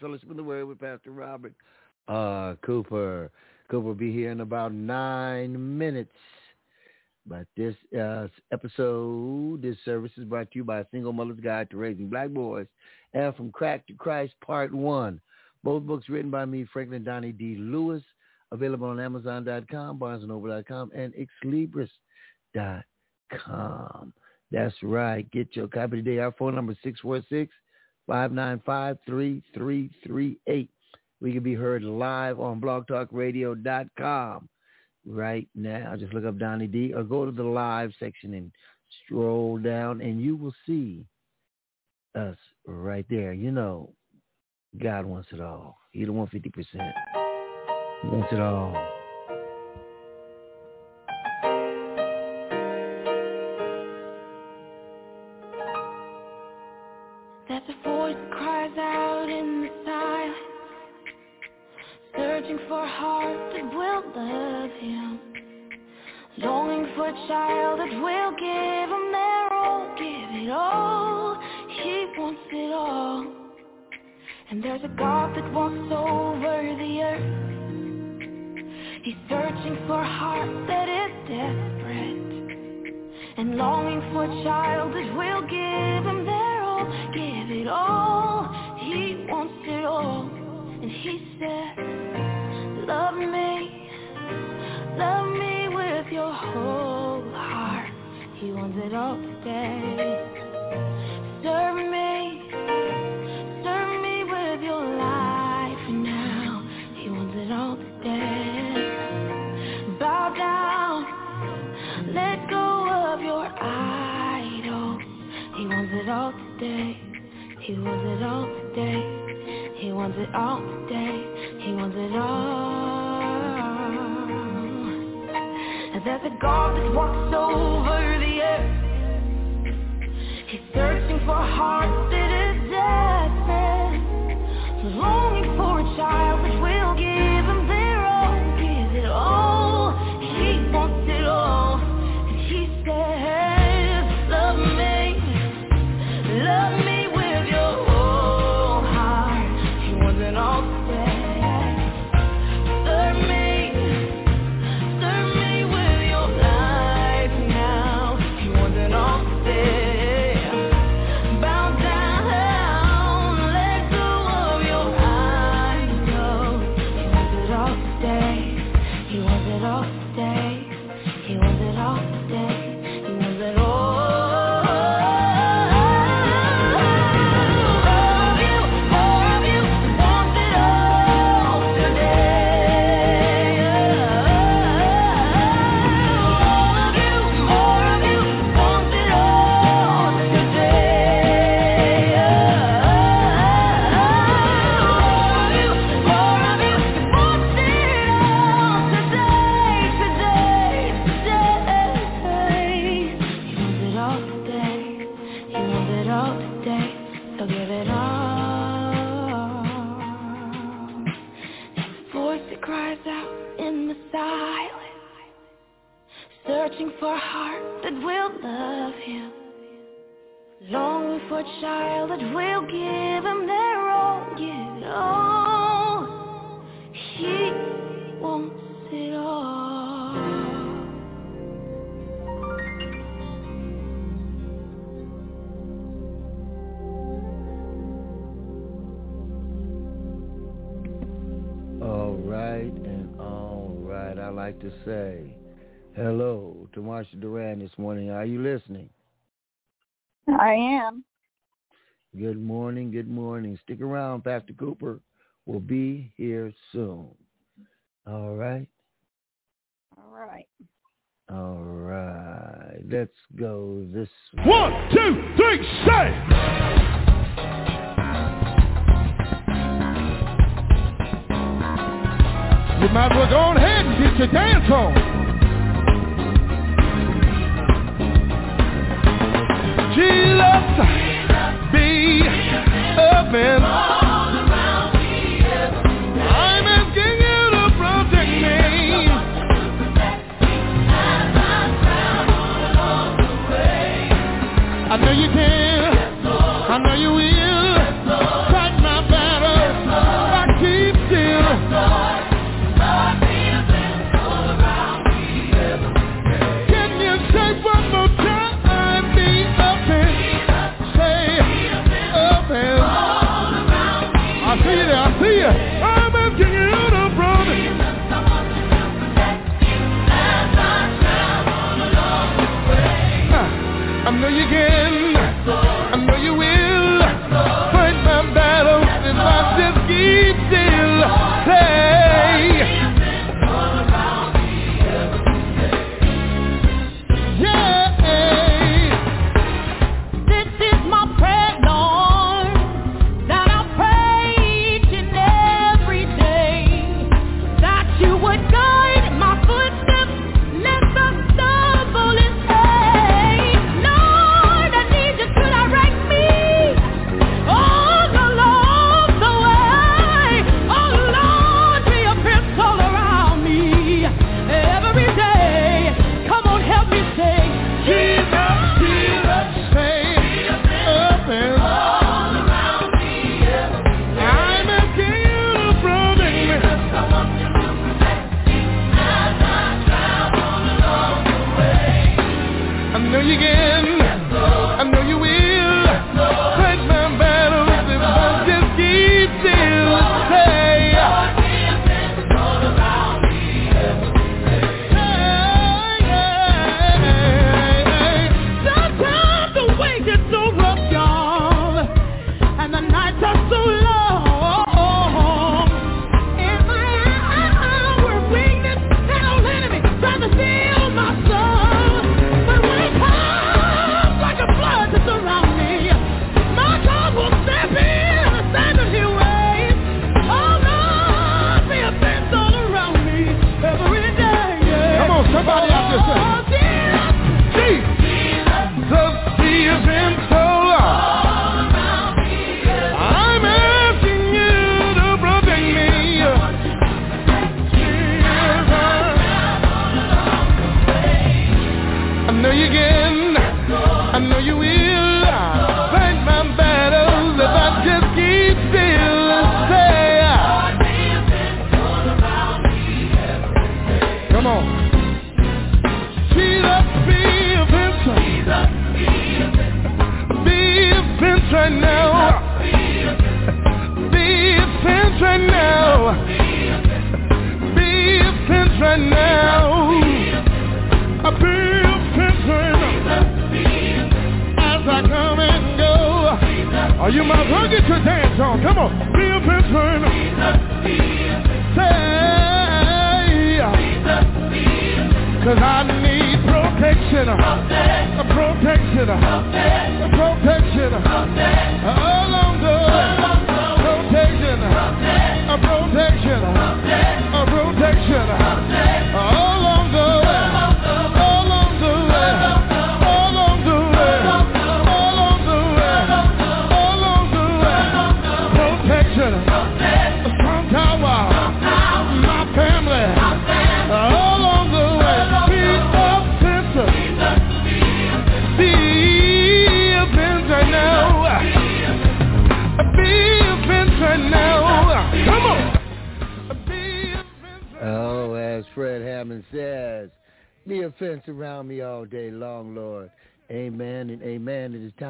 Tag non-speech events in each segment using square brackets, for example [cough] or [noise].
Fellowship in the Word with Pastor Robert uh, Cooper. Cooper will be here in about nine minutes. But this uh, episode, this service is brought to you by Single Mother's Guide to Raising Black Boys and From Crack to Christ, Part 1. Both books written by me, Franklin Donnie D. Lewis, available on Amazon.com, BarnesandNoble.com, and XLibris.com. That's right. Get your copy today. Our phone number is 646-595-3338. We can be heard live on blogtalkradio.com right now. Just look up Donnie D or go to the live section and stroll down and you will see us right there. You know, God wants it all. He don't want 50%. He wants it all. For a child that will give him their all, give it all. He wants it all. And there's a God that walks over the earth. He's searching for a heart that is desperate and longing for a child that will give him their all, give it all. He wants it all. And he says, love me, love me with your whole. Wants it all today. Like to say hello to Marsha Duran this morning. Are you listening? I am. Good morning. Good morning. Stick around. Pastor Cooper will be here soon. All right. All right. All right. Let's go this way. One, two, three, say! You might as well go on ahead and get your dance on. Jesus, be protect me. I know you can.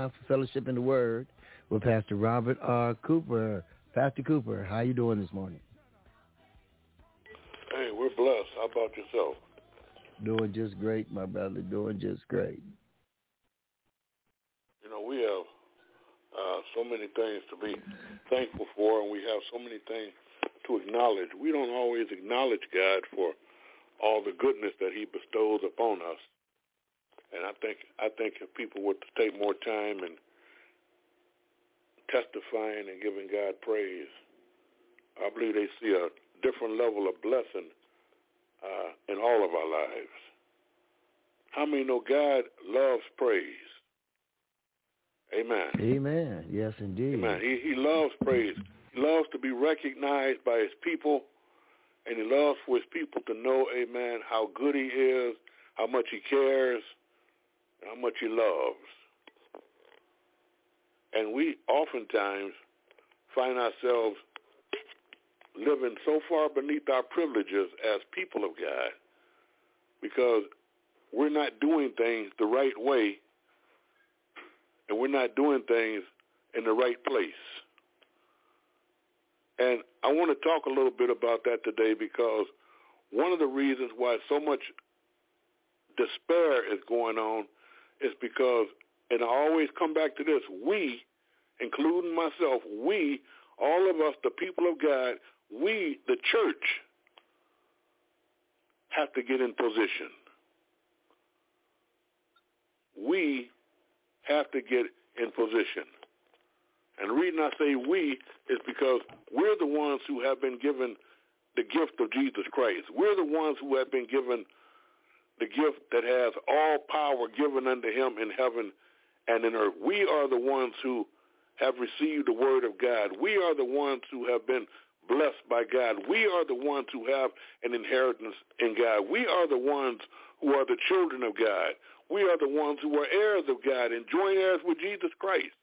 Time for fellowship in the Word with Pastor Robert R. Cooper. Pastor Cooper, how you doing this morning? Hey, we're blessed. How about yourself? Doing just great, my brother. Doing just great. You know, we have uh, so many things to be thankful for, and we have so many things to acknowledge. We don't always acknowledge God for all the goodness that He bestows upon us. And I think I think if people were to take more time and testifying and giving God praise, I believe they see a different level of blessing uh, in all of our lives. How many know God loves praise? Amen. Amen. Yes, indeed. Amen. He, he loves praise. He loves to be recognized by his people, and he loves for his people to know, amen, how good he is, how much he cares, how much he loves. And we oftentimes find ourselves living so far beneath our privileges as people of God because we're not doing things the right way and we're not doing things in the right place. And I want to talk a little bit about that today because one of the reasons why so much despair is going on is because, and I always come back to this, we, including myself, we, all of us, the people of God, we, the church, have to get in position. We have to get in position. And the reason I say we is because we're the ones who have been given the gift of Jesus Christ. We're the ones who have been given the gift that has all power given unto him in heaven and in earth. We are the ones who have received the word of God. We are the ones who have been blessed by God. We are the ones who have an inheritance in God. We are the ones who are the children of God. We are the ones who are heirs of God and joint heirs with Jesus Christ.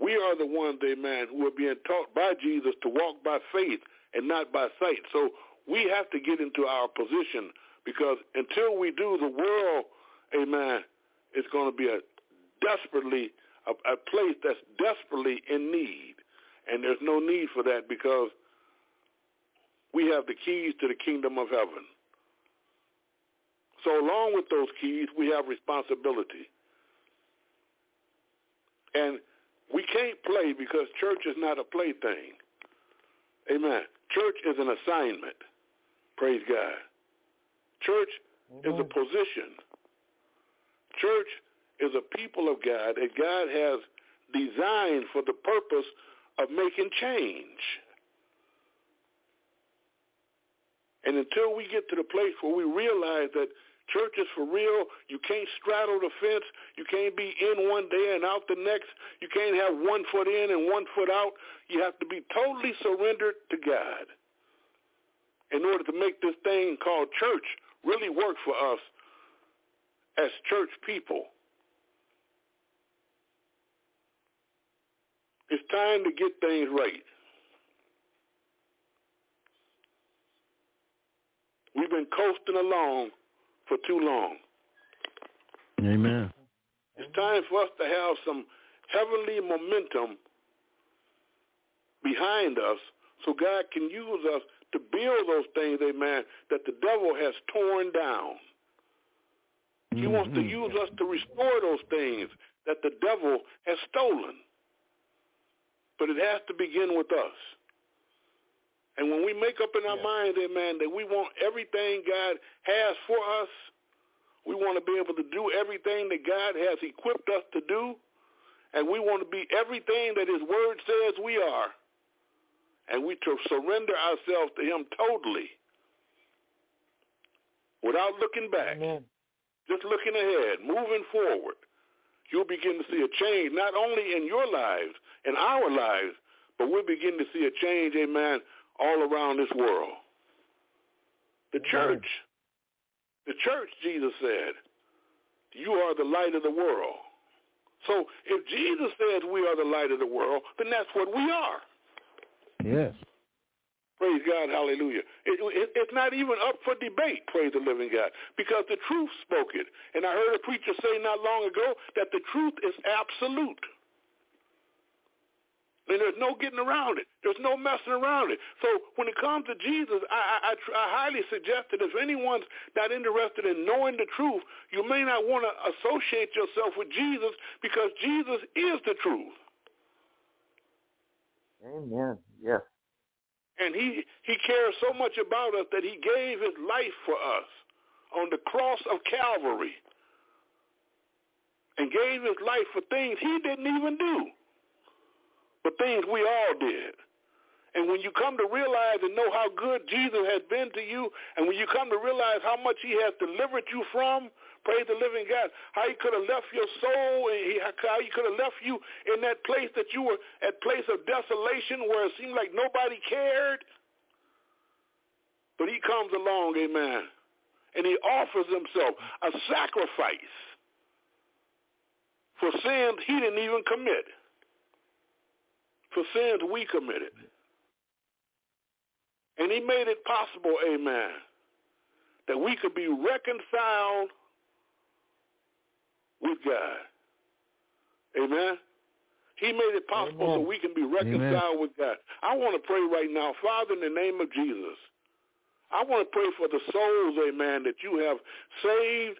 We are the ones, amen, who are being taught by Jesus to walk by faith and not by sight. So we have to get into our position because until we do, the world, amen, is going to be a desperately, a, a place that's desperately in need. And there's no need for that because we have the keys to the kingdom of heaven. So along with those keys, we have responsibility. And we can't play because church is not a plaything. Amen. Church is an assignment. Praise God. Church is a position. Church is a people of God that God has designed for the purpose of making change. And until we get to the place where we realize that church is for real, you can't straddle the fence. You can't be in one day and out the next. You can't have one foot in and one foot out. You have to be totally surrendered to God in order to make this thing called church really work for us as church people. It's time to get things right. We've been coasting along for too long. Amen. It's time for us to have some heavenly momentum behind us so God can use us to build those things, amen, that the devil has torn down. He mm-hmm. wants to use us to restore those things that the devil has stolen. But it has to begin with us. And when we make up in our yeah. minds, amen, that we want everything God has for us, we want to be able to do everything that God has equipped us to do, and we want to be everything that his word says we are. And we to surrender ourselves to him totally without looking back. Amen. Just looking ahead, moving forward. You'll begin to see a change, not only in your lives, in our lives, but we'll begin to see a change, amen, all around this world. The church, the church, Jesus said, you are the light of the world. So if Jesus says we are the light of the world, then that's what we are. Yes. Praise God, hallelujah. It, it, it's not even up for debate, praise the living God, because the truth spoke it. And I heard a preacher say not long ago that the truth is absolute. And there's no getting around it. There's no messing around it. So when it comes to Jesus, I, I, I highly suggest that if anyone's not interested in knowing the truth, you may not want to associate yourself with Jesus because Jesus is the truth. Amen. Yes. And he, he cares so much about us that he gave his life for us on the cross of Calvary and gave his life for things he didn't even do but things we all did. And when you come to realize and know how good Jesus has been to you, and when you come to realize how much he has delivered you from, praise the living God, how he could have left your soul, and how he could have left you in that place that you were at place of desolation where it seemed like nobody cared. But he comes along, amen, and he offers himself a sacrifice for sins he didn't even commit for sins we committed. And he made it possible, amen, that we could be reconciled with God. Amen. He made it possible amen. so we can be reconciled amen. with God. I want to pray right now, Father, in the name of Jesus. I want to pray for the souls, amen, that you have saved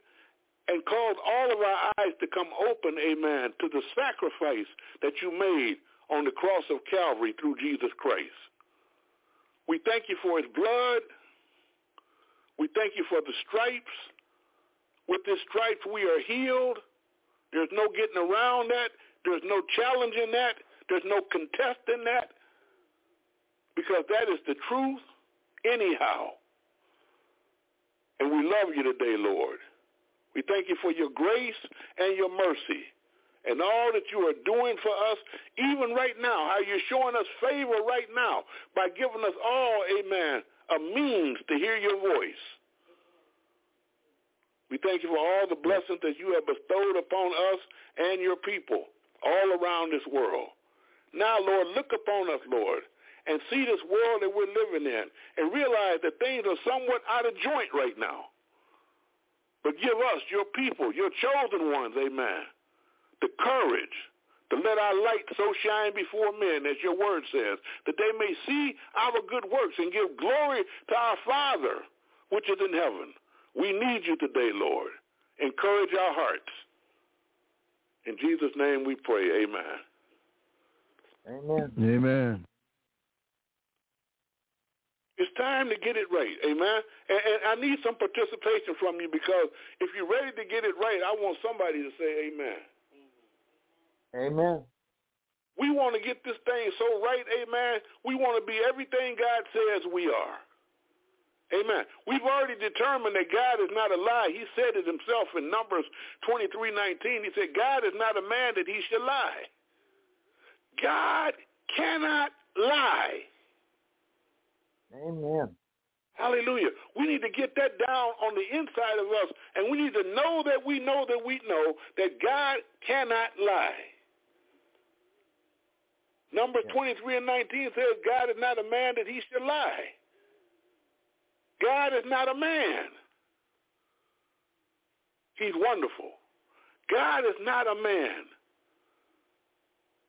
and caused all of our eyes to come open, amen, to the sacrifice that you made on the cross of Calvary through Jesus Christ. We thank you for his blood. We thank you for the stripes. With the stripes we are healed. There's no getting around that. There's no challenging that. There's no contesting that. Because that is the truth anyhow. And we love you today, Lord. We thank you for your grace and your mercy and all that you are doing for us, even right now, how you're showing us favor right now by giving us all, amen, a means to hear your voice. We thank you for all the blessings that you have bestowed upon us and your people all around this world. Now, Lord, look upon us, Lord, and see this world that we're living in and realize that things are somewhat out of joint right now. But give us, your people, your chosen ones, amen, the courage to let our light so shine before men, as your word says, that they may see our good works and give glory to our Father, which is in heaven. We need you today, Lord. Encourage our hearts. In Jesus' name we pray. Amen. Amen. Amen. It's time to get it right. Amen. And, and I need some participation from you because if you're ready to get it right, I want somebody to say amen. Amen. We want to get this thing so right, amen. We want to be everything God says we are. Amen. We've already determined that God is not a lie. He said it himself in Numbers 23:19. He said, God is not a man that he should lie. God cannot lie. Amen. Hallelujah. We need to get that down on the inside of us, and we need to know that we know that we know that God cannot lie. Numbers 23 and 19 says God is not a man that he should lie. God is not a man. He's wonderful. God is not a man.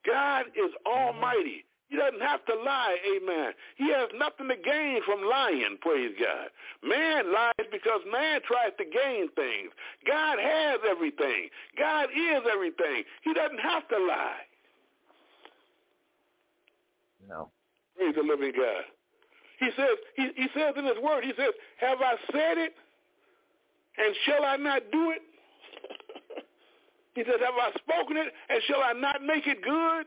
God is almighty. He doesn't have to lie, amen. He has nothing to gain from lying, praise God. Man lies because man tries to gain things. God has everything. God is everything. He doesn't have to lie. No. Praise the living God. He says, he, he says in his word, he says, have I said it and shall I not do it? [laughs] he says, have I spoken it and shall I not make it good?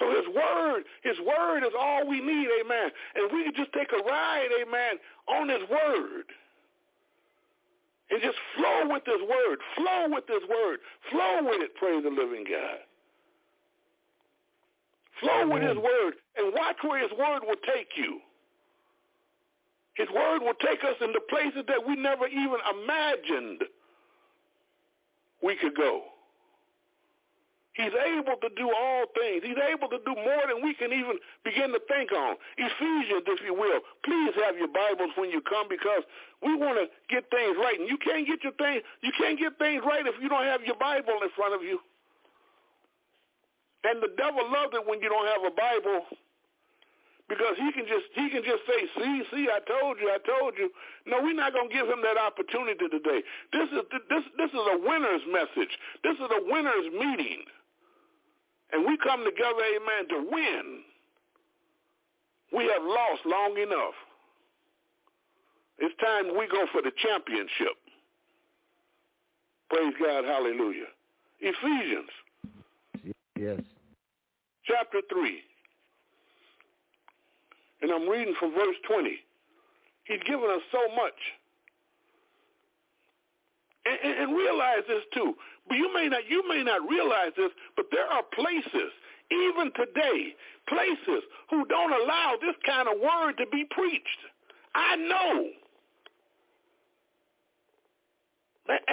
So his word, his word is all we need, amen. And we can just take a ride, amen, on his word. And just flow with his word. Flow with his word. Flow with it, praise the living God. Flow with his word and watch where his word will take you. His word will take us into places that we never even imagined we could go. He's able to do all things. He's able to do more than we can even begin to think on. Ephesians, if you will. Please have your Bibles when you come because we want to get things right. And you can't get your things, you can't get things right if you don't have your Bible in front of you. And the devil loves it when you don't have a Bible because he can just he can just say, "See, see, I told you, I told you." No, we're not going to give him that opportunity today. This is this this is a winner's message. This is a winner's meeting, and we come together, amen, to win. We have lost long enough. It's time we go for the championship. Praise God, hallelujah. Ephesians Yes. chapter 3. And I'm reading from verse 20. He's given us so much. And, and, and realize this too. But you may not you may not realize this, but there are places, even today, places who don't allow this kind of word to be preached. I know.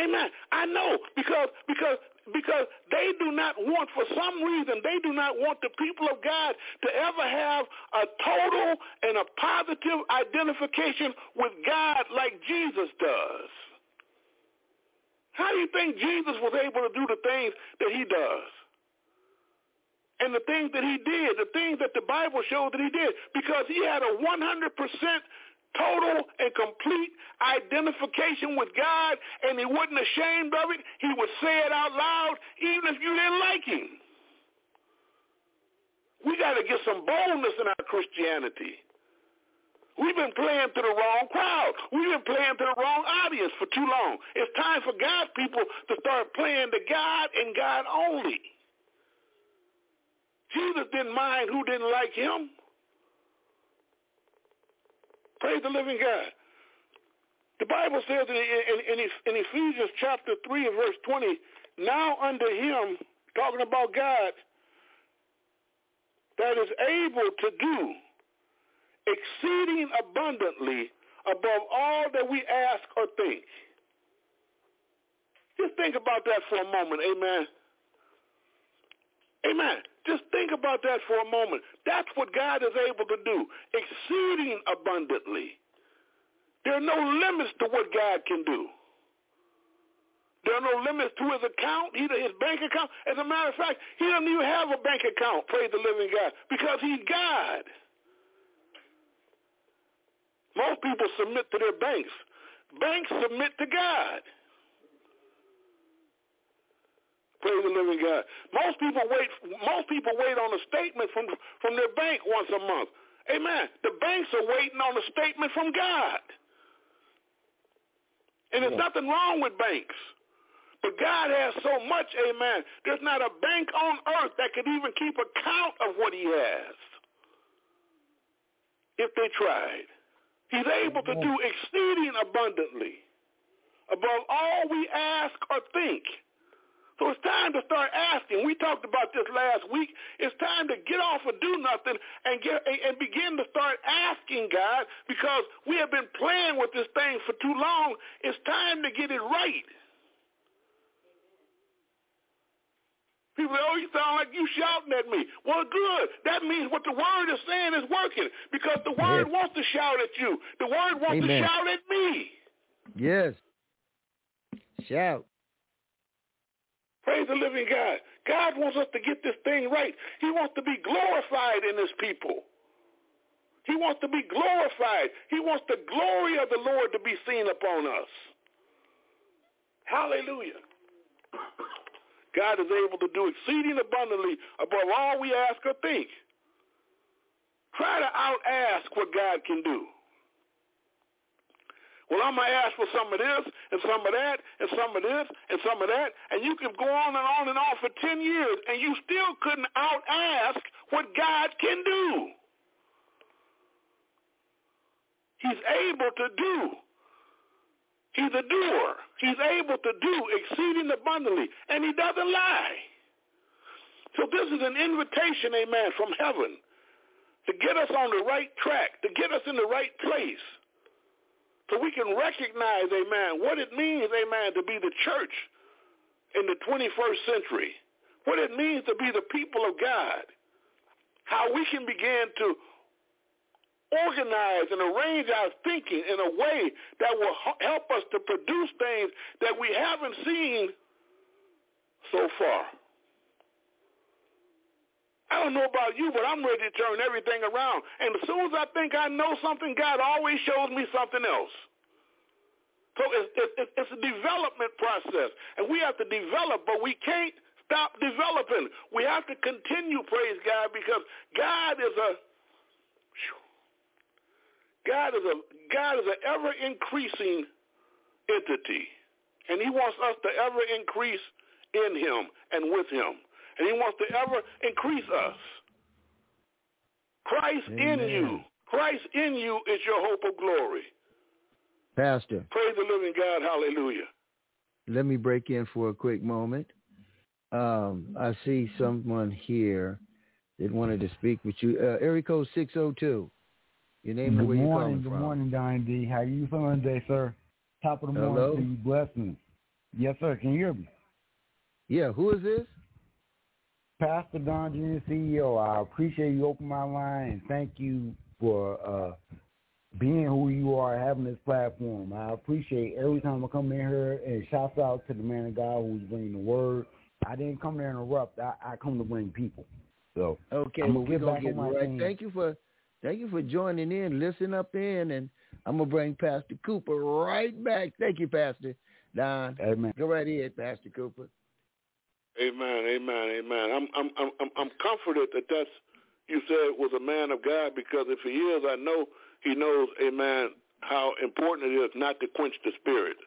Amen. I know because because because they do not want, for some reason, they do not want the people of God to ever have a total and a positive identification with God like Jesus does. How do you think Jesus was able to do the things that he does? And the things that he did, the things that the Bible shows that he did, because he had a 100% total and complete identification with God, and he wasn't ashamed of it. He would say it out loud, even if you didn't like him. We got to get some boldness in our Christianity. We've been playing to the wrong crowd. We've been playing to the wrong audience for too long. It's time for God's people to start playing to God and God only. Jesus didn't mind who didn't like him. Praise the living God. The Bible says in, in, in, Ephesians chapter 3 and verse 20, now unto him, talking about God, that is able to do exceeding abundantly above all that we ask or think. Just think about that for a moment, amen. Amen. Just think about that for a moment. That's what God is able to do, exceeding abundantly. There are no limits to what God can do. There are no limits to his account, either his bank account. As a matter of fact, he doesn't even have a bank account, praise the living God, because he's God. Most people submit to their banks. Banks submit to God. Praise the living God. Most people wait. Most people wait on a statement from from their bank once a month. Amen. The banks are waiting on a statement from God, and there's nothing wrong with banks. But God has so much, amen. There's not a bank on earth that could even keep account of what he has if they tried. He's able to do exceeding abundantly above all we ask or think so it's time to start asking. We talked about this last week. It's time to get off of do nothing and get and begin to start asking God because we have been playing with this thing for too long. It's time to get it right. People say, oh, you sound like you shouting at me. Well, good. That means what the word is saying is working because the word yes. wants to shout at you. The word wants Amen. to shout at me. Yes. Shout. Praise the living God. God wants us to get this thing right. He wants to be glorified in his people. He wants to be glorified. He wants the glory of the Lord to be seen upon us. Hallelujah. God is able to do exceeding abundantly above all we ask or think. Try to out-ask what God can do. Well, I'm going to ask for some of this and some of that and some of this and some of that. And you can go on and on and on for 10 years and you still couldn't out-ask what God can do. He's able to do. He's a doer. He's able to do exceeding abundantly, and he doesn't lie. So this is an invitation, amen, from heaven to get us on the right track, to get us in the right place, so we can recognize, amen, what it means, amen, to be the church in the 21st century, what it means to be the people of God, how we can begin to organize and arrange our thinking in a way that will help us to produce things that we haven't seen so far. I don't know about you, but I'm ready to turn everything around. And as soon as I think I know something, God always shows me something else. So it's, it's, it's a development process, and we have to develop, but we can't stop developing. We have to continue, praise God, because God is a God is a God is an ever increasing entity, and He wants us to ever increase in Him and with Him, and He wants to ever increase us. Christ Amen. in you, Christ in you is your hope of glory. Pastor, praise the living God, Hallelujah. Let me break in for a quick moment. Um, I see someone here that wanted to speak with you. Uh, area code six zero oh two. Your name good where morning, you coming good from. morning, Don D. How you feeling today, sir? Top of the Hello? morning to you. Blessings. Yes, sir. Can you hear me? Yeah, who is this? Pastor Don Jr., CEO. I appreciate you opening my line and thank you for uh, being who you are, having this platform. I appreciate every time I come in here and shouts out to the man of God who's bringing the word. I didn't come to interrupt. I, I come to bring people. So okay, I'm gonna get back get right. Thank you for Thank you for joining in. Listen up in, and I'm gonna bring Pastor Cooper right back. Thank you, Pastor Don. Amen. Go right ahead, Pastor Cooper. Amen. Amen. Amen. I'm I'm I'm I'm comforted that that's you said was a man of God because if he is, I know he knows, Amen, how important it is not to quench the spirit.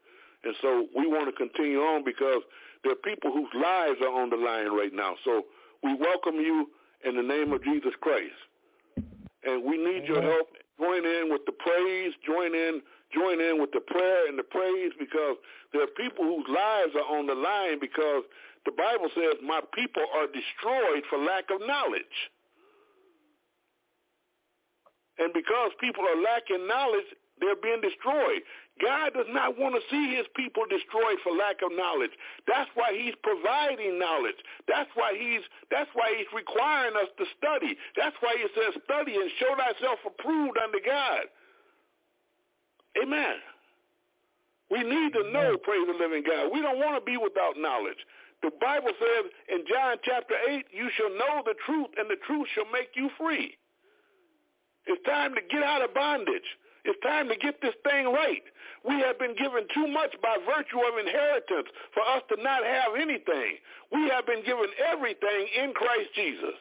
And so we want to continue on because there are people whose lives are on the line right now. So we welcome you in the name of Jesus Christ and we need your help. Join in with the praise. Join in. Join in with the prayer and the praise because there are people whose lives are on the line because the Bible says, "My people are destroyed for lack of knowledge." And because people are lacking knowledge, they're being destroyed. God does not want to see his people destroyed for lack of knowledge. That's why he's providing knowledge. That's why he's that's why he's requiring us to study. That's why he says study and show thyself approved unto God. Amen. We need to know, praise the living God. We don't want to be without knowledge. The Bible says in John chapter 8, you shall know the truth, and the truth shall make you free. It's time to get out of bondage. It's time to get this thing right. We have been given too much by virtue of inheritance for us to not have anything. We have been given everything in Christ Jesus.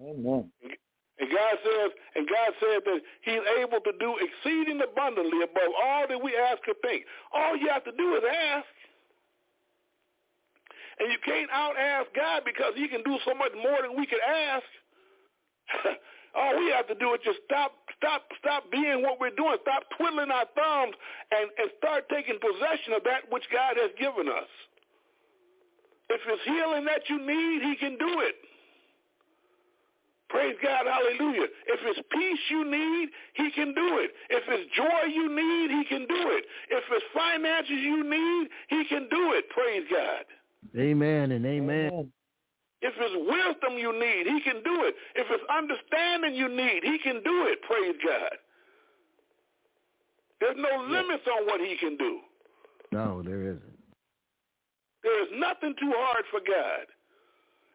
Amen. And God says, and God says that He's able to do exceeding abundantly above all that we ask or think. All you have to do is ask. And you can't out ask God because He can do so much more than we could ask. [laughs] All we have to do is just stop, stop, stop being what we're doing. Stop twiddling our thumbs and, and start taking possession of that which God has given us. If it's healing that you need, he can do it. Praise God, hallelujah. If it's peace you need, he can do it. If it's joy you need, he can do it. If it's finances you need, he can do it. Praise God. Amen and amen. amen. If it's wisdom you need, he can do it. If it's understanding you need, he can do it. Praise God. There's no limits on what he can do. No, there isn't. There is nothing too hard for God.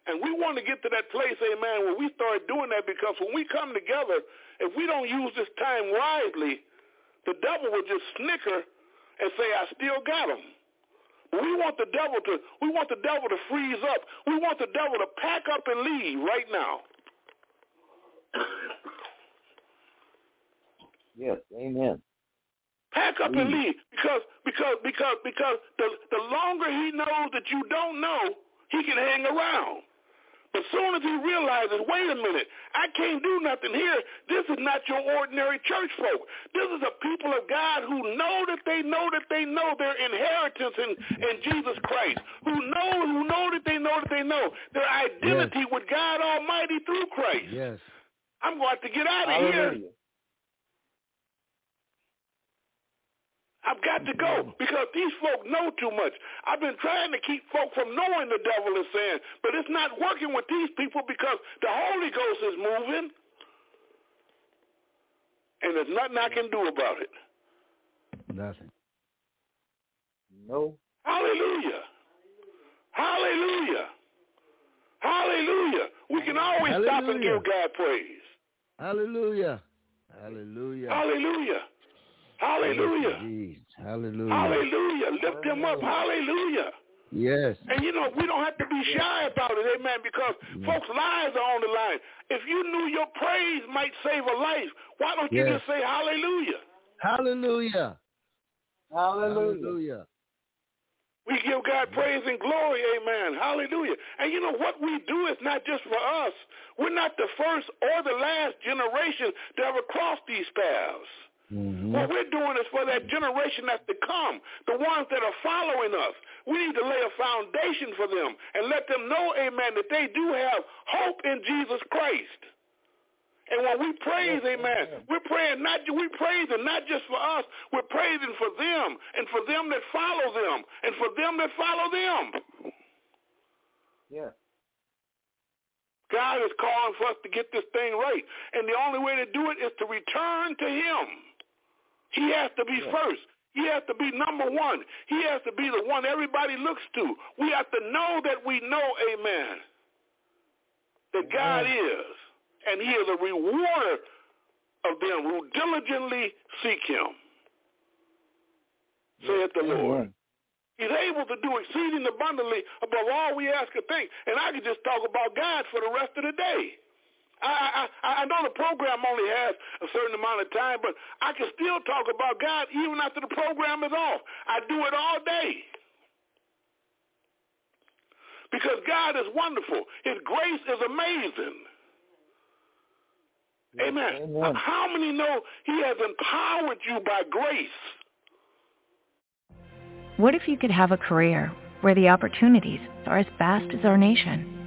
And we want to get to that place, amen, where we start doing that because when we come together, if we don't use this time wisely, the devil will just snicker and say, I still got him. But we want the devil to we want the devil to freeze up. We want the devil to pack up and leave right now. yes, amen. Pack up and leave because because because because the the longer he knows that you don't know, he can hang around. As soon as he realizes, wait a minute, I can't do nothing here. This is not your ordinary church folk. This is a people of God who know that they know that they know their inheritance in, in Jesus Christ, who know, who know that they know that they know their identity yes. with God Almighty through Christ. Yes. I'm going to have to get out of Hallelujah. here. I've got to go because these folk know too much. I've been trying to keep folk from knowing the devil is saying, but it's not working with these people because the Holy Ghost is moving. And there's nothing I can do about it. Nothing. No. Hallelujah. Hallelujah. Hallelujah. We can always stop and give God praise. Hallelujah. Hallelujah. Hallelujah. Hallelujah. Jesus. Hallelujah. Hallelujah. Lift him up. Hallelujah. Yes. And you know, we don't have to be shy about it, amen, because folks' lives are on the line. If you knew your praise might save a life, why don't you Yes. just say hallelujah? Hallelujah. Hallelujah. Hallelujah. We give God praise and glory, amen. Hallelujah. And you know what we do is not just for us. We're not the first or the last generation to ever cross these paths. Mhm. What we're doing is for that generation that's to come, the ones that are following us. We need to lay a foundation for them and let them know, amen, that they do have hope in Jesus Christ. And when we praise, amen, we're praying not we praising not just for us, we're praising for them and for them that follow them and for them that follow them. Yeah. God is calling for us to get this thing right. And the only way to do it is to return to him. He has to be Yeah. first. He has to be number one. He has to be the one everybody looks to. We have to know that we know, amen, that God is. And he is a rewarder of them who diligently seek him. Saith the Lord. Amen. He's able to do exceeding abundantly above all we ask or think. And I could just talk about God for the rest of the day. I, I, I know the program only has a certain amount of time, but I can still talk about God even after the program is off. I do it all day. Because God is wonderful. His grace is amazing. Amen. Amen. How many know he has empowered you by grace? What if you could have a career where the opportunities are as vast as our nation,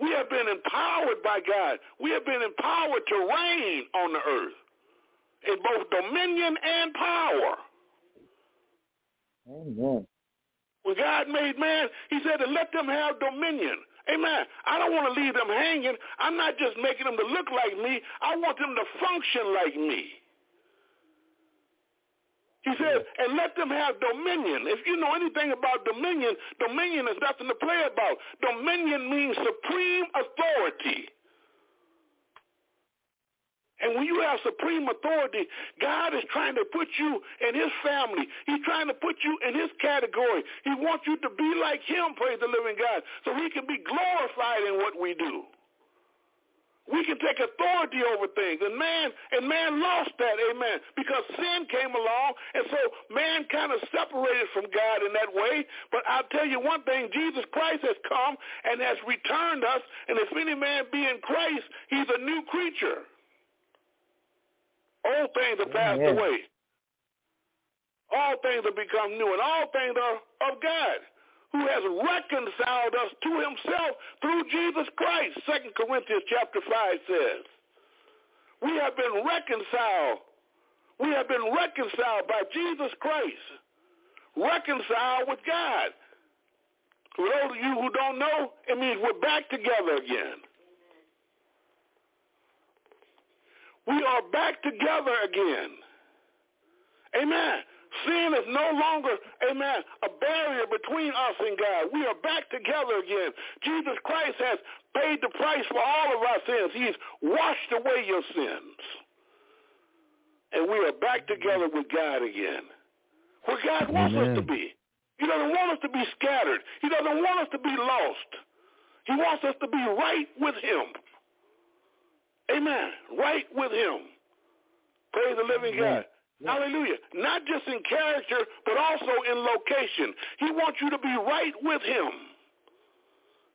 We have been empowered by God. We have been empowered to reign on the earth in both dominion and power. Amen. When God made man, he said to let them have dominion. Amen. I don't want to leave them hanging. I'm not just making them to look like me. I want them to function like me. He says, and let them have dominion. If you know anything about dominion, dominion is nothing to play about. Dominion means supreme authority. And when you have supreme authority, God is trying to put you in his family. He's trying to put you in his category. He wants you to be like him, praise the living God, so he can be glorified in what we do. We can take authority over things. And man, and man lost that, amen, because sin came along, and so man kind of separated from God in that way. But I'll tell you one thing, Jesus Christ has come and has returned us, and if any man be in Christ, he's a new creature. Old things are passed away. All things have become new, and all things are of God, who has reconciled us to himself through Jesus Christ. Second Corinthians chapter 5 says, we have been reconciled. We have been reconciled by Jesus Christ. Reconciled with God. For those of you who don't know, it means we're back together again. We are back together again. Amen. Sin is no longer, amen, a barrier between us and God. We are back together again. Jesus Christ has paid the price for all of our sins. He's washed away your sins. And we are back together with God again. Where God wants Amen. us to be. He doesn't want us to be scattered. He doesn't want us to be lost. He wants us to be right with him. Amen. Right with him. Praise the living God. Hallelujah. Not just in character, but also in location. He wants you to be right with him.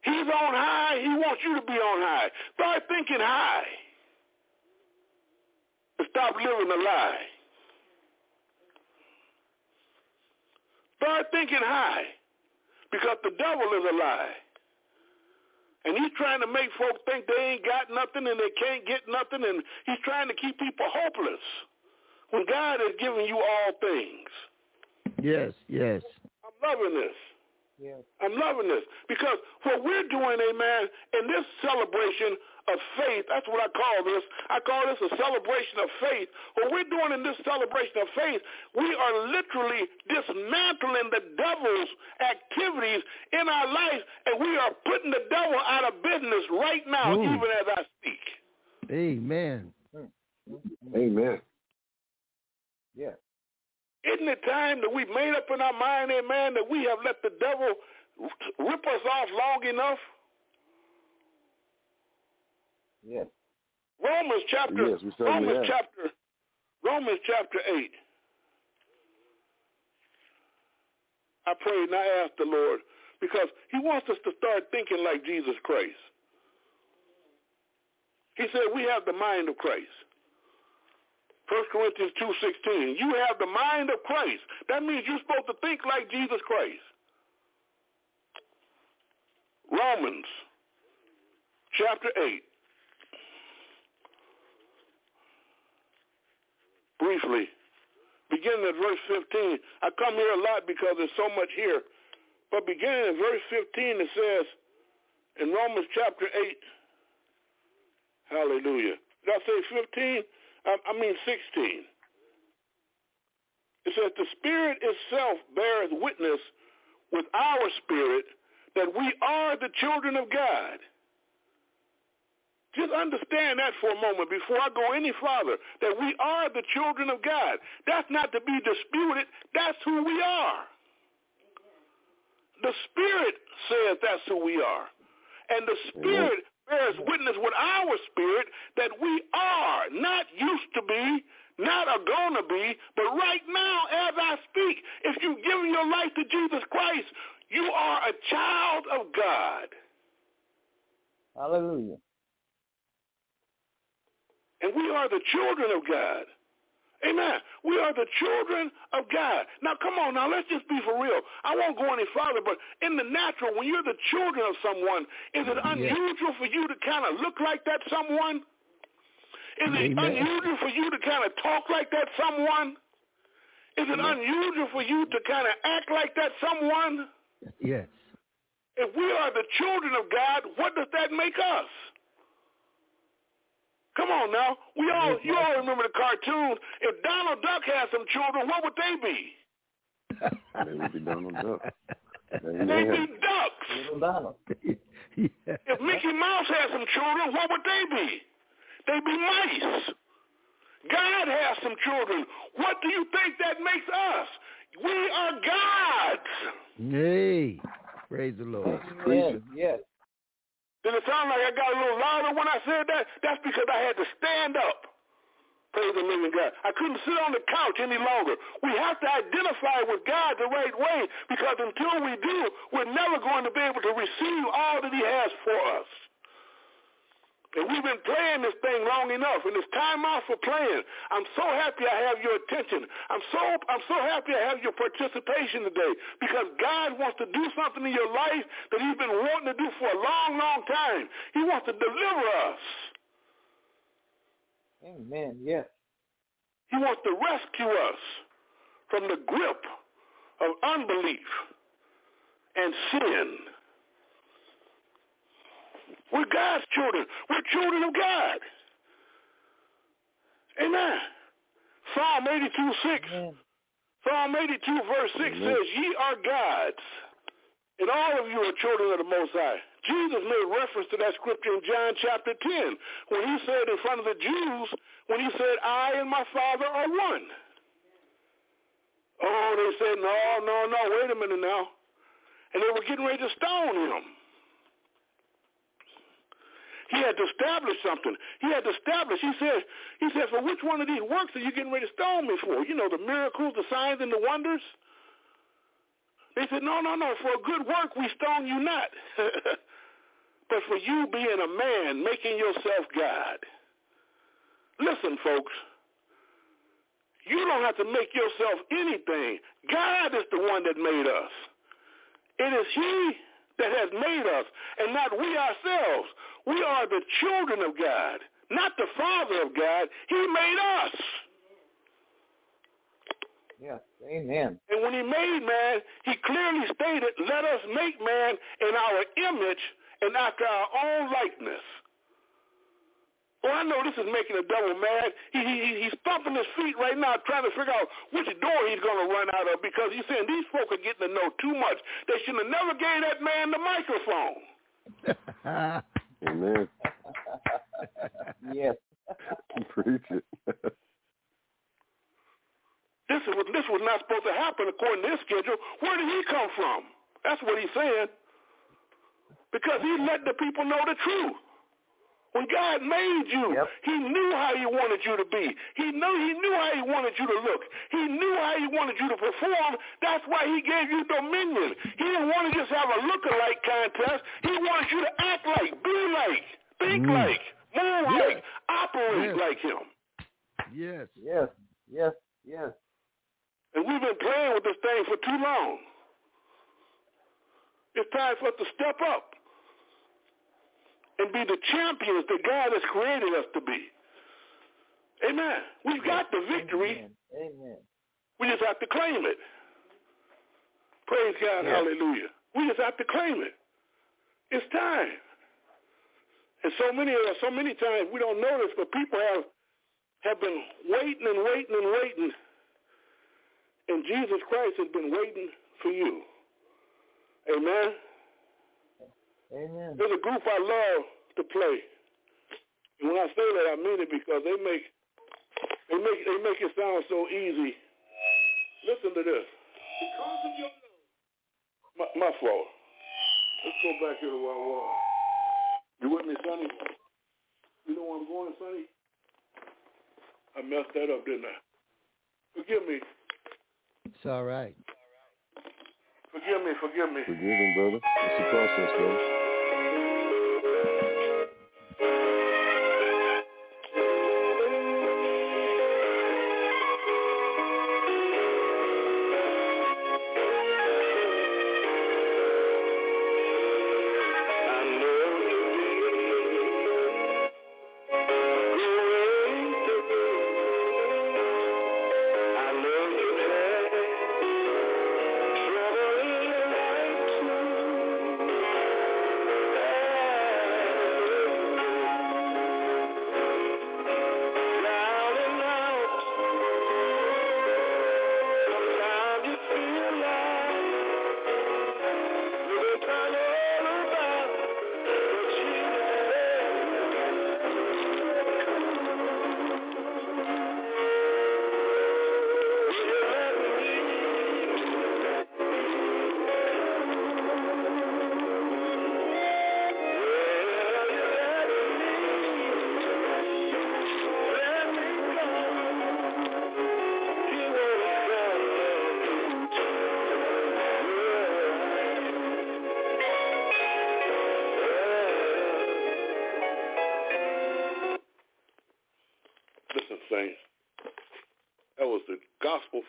He's on high. He wants you to be on high. Start thinking high. And stop living a lie. Start thinking high. Because the devil is a lie. And he's trying to make folks think they ain't got nothing and they can't get nothing. And he's trying to keep people hopeless when God has given you all things. Yes, yes. I'm loving this. Yes. I'm loving this because what we're doing, amen, in this celebration of faith, that's what I call this. I call this a celebration of faith. What we're doing in this celebration of faith, we are literally dismantling the devil's activities in our life, and we are putting the devil out of business right now, Ooh. even as I speak. Amen. Amen. Yes. Isn't it time that we've made up in our mind, amen, that we have let the devil rip us off long enough? Yes. Romans chapter Yes, Romans have. chapter Romans chapter eight. I prayed and I asked the Lord because he wants us to start thinking like Jesus Christ. He said we have the mind of Christ. 1 Corinthians 2.16, you have the mind of Christ. That means you're supposed to think like Jesus Christ. Romans chapter 8. Briefly, beginning at verse 15. I come here a lot because there's so much here. But beginning at verse 15, it says in Romans chapter 8, hallelujah. Did I say 15? I, I mean 16. It says, the Spirit itself beareth witness with our spirit that we are the children of God. Just understand that for a moment before I go any farther, that we are the children of God. That's not to be disputed. That's who we are. The Spirit says that's who we are. And the Spirit bears witness with our spirit that we are, not used to be, not are going to be, but right now as I speak, if you've given your life to Jesus Christ, you are a child of God. Hallelujah. And we are the children of God. Amen. We are the children of God. Now, come on. Now, let's just be for real. I won't go any farther, but in the natural, when you're the children of someone, is it unusual for you to kind of look like that someone? Is it Amen. unusual for you to kind of talk like that someone? Is it unusual for you to kind of act like that someone? Yes. If we are the children of God, what does that make us? Come on now. We all you all remember the cartoon. If Donald Duck had some children, what would they be? [laughs] They would be Donald Duck. They'd be ducks. Little Donald. [laughs] yeah. If Mickey Mouse had some children, what would they be? They'd be mice. God has some children. What do you think that makes us? We are gods. Hey. Praise the Lord. Amen. Yes. Did it sound like I got a little louder when I said that? That's because I had to stand up. Praise the living God. I couldn't sit on the couch any longer. We have to identify with God the right way because until we do, we're never going to be able to receive all that he has for us. And we've been playing this thing long enough, and it's time out for playing. I'm so happy I have your attention. I'm so I'm so happy I have your participation today because God wants to do something in your life that He's been wanting to do for a long, long time. He wants to deliver us. Amen. Yes. He wants to rescue us from the grip of unbelief and sin. We're God's children. We're children of God. Amen. Psalm 82, 6. Psalm 82, verse 6 Amen. says, Ye are gods, and all of you are children of the Most High. Jesus made reference to that scripture in John chapter 10 when he said in front of the Jews, when he said, I and my Father are one. Oh, they said, no, no, no, wait a minute now. And they were getting ready to stone him. He had to establish something. He had to establish. He said, he said, for which one of these works are you getting ready to stone me for? You know, the miracles, the signs, and the wonders. They said, no, no, no. For a good work we stone you not. [laughs] but for you being a man, making yourself God. Listen, folks. You don't have to make yourself anything. God is the one that made us. It is he that has made us and not we ourselves. We are the children of God, not the Father of God. He made us. Yes, amen. And when he made man, he clearly stated, let us make man in our image and after our own likeness. Well, I know this is making the devil mad. He, he, he's stomping his feet right now trying to figure out which door he's going to run out of because he's saying these folk are getting to know too much. They should have never gave that man the microphone. [laughs] Amen. yes. [laughs] Preach it. this is what this was not supposed to happen according to his schedule. Where did he come from? That's what he's saying. Because he let the people know the truth. When God made you, yep. he knew how he wanted you to be. He knew he knew how he wanted you to look. He knew how he wanted you to perform. That's why he gave you dominion. He didn't want to just have a look-alike contest. He wanted you to act like, be like, think mm. like, move yes. like, operate yes. like him. Yes. Yes. Yes. Yes. And we've been playing with this thing for too long. It's time for us to step up and be the champions that God has created us to be. Amen. We've got the victory. Amen. Amen. We just have to claim it. Praise God. Hallelujah. We just have to claim it. It's time. And so many of us, so many times we don't notice, but people have have been waiting and waiting and waiting. And Jesus Christ has been waiting for you. Amen. Amen. There's a group I love to play. And when I say that, I mean it because they make they make they make it sound so easy. Listen to this. Because of your my, my fault. Let's go back here to where I was. You with me, Sonny? You know where I'm going, Sonny? I messed that up, didn't I? Forgive me. It's all right. Forgive me, forgive me. Forgive him, brother. It's a process, brother.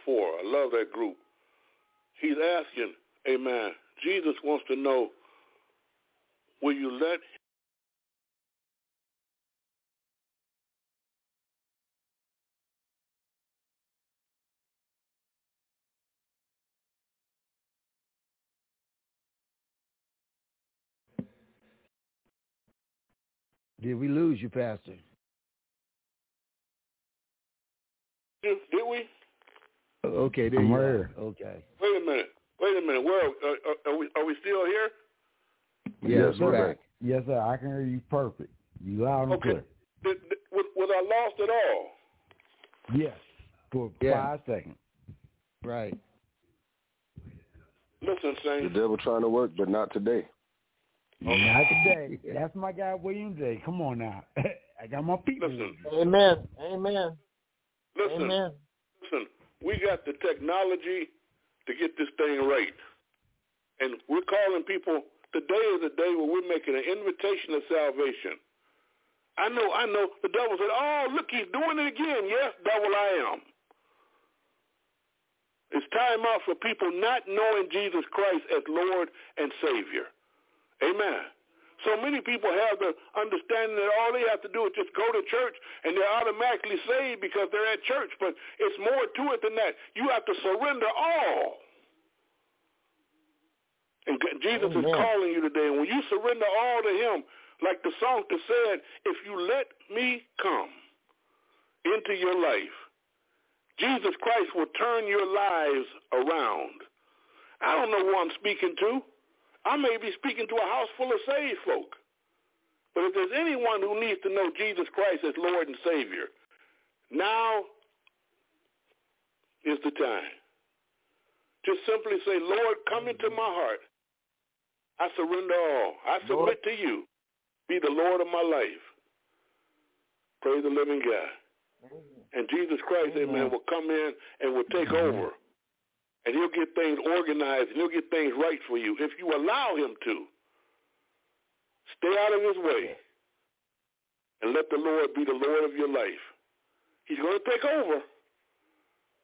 Gospel 4. I love that group. He's asking, amen, Jesus wants to know, will you let Did we lose you, Pastor? Did, did we? Okay, there I'm you right are. Okay. Wait a minute. Wait a minute. Where uh, are we? Are we still here? Yes, we're sir. back. Yes, sir. I can hear you perfect. You loud and Okay. clear. Did, did, was, was I lost at all? Yes. For Yeah. five seconds. Right. Listen, The devil trying to work, but not today. Not today. That's my guy William J. Come on now. [laughs] I got my people. Listen. Amen. Amen. Listen. Amen. Listen. We got the technology to get this thing right, and we're calling people. Today is the day where we're making an invitation of salvation. I know. I know. The devil said, "Oh, look, he's doing it again." Yes, devil, I am. It's time out for people not knowing Jesus Christ as Lord and Savior. Amen. So many people have the understanding that all they have to do is just go to church and they're automatically saved because they're at church. But it's more to it than that. You have to surrender all. And Jesus is calling you today. And when you surrender all to him, like the songster said, if you let me come into your life, Jesus Christ will turn your lives around. I don't know who I'm speaking to. I may be speaking to a house full of saved folk. But if there's anyone who needs to know Jesus Christ as Lord and Savior, now is the time. Just simply say, Lord, come into my heart. I surrender all. I submit to you. Be the Lord of my life. Praise the living God. And Jesus Christ, amen, Amen. will come in and will take over. And he'll get things organized and he'll get things right for you if you allow him to. Stay out of his way and let the Lord be the Lord of your life. He's going to take over,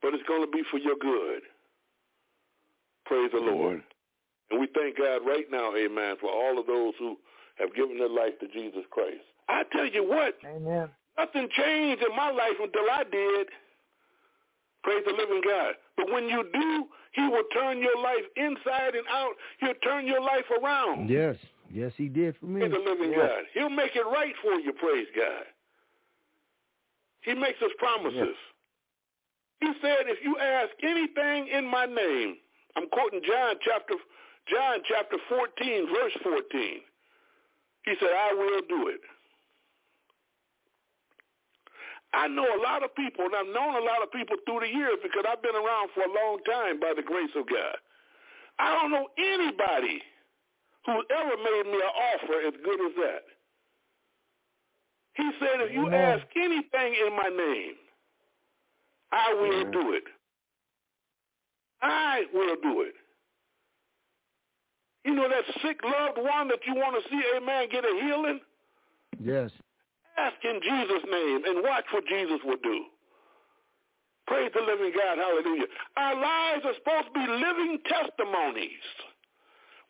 but it's going to be for your good. Praise the Lord. And we thank God right now, amen, for all of those who have given their life to Jesus Christ. I tell you what, Amen. Nothing changed in my life until I did. Praise the living God. But when you do, he will turn your life inside and out. He'll turn your life around. Yes. Yes, he did for me. Praise the living Yes. God. He'll make it right for you, praise God. He makes us promises. He said, if you ask anything in my name, I'm quoting John chapter John chapter 14, verse 14. He said, I will do it. I know a lot of people, and I've known a lot of people through the years because I've been around for a long time by the grace of God. I don't know anybody who ever made me an offer as good as that. He said, if you Amen. ask anything in my name, I will Amen. do it. I will do it. You know that sick loved one that you want to see, amen, get a healing? Yes. Ask in Jesus' name and watch what Jesus will do. Praise the living God. Hallelujah. Our lives are supposed to be living testimonies.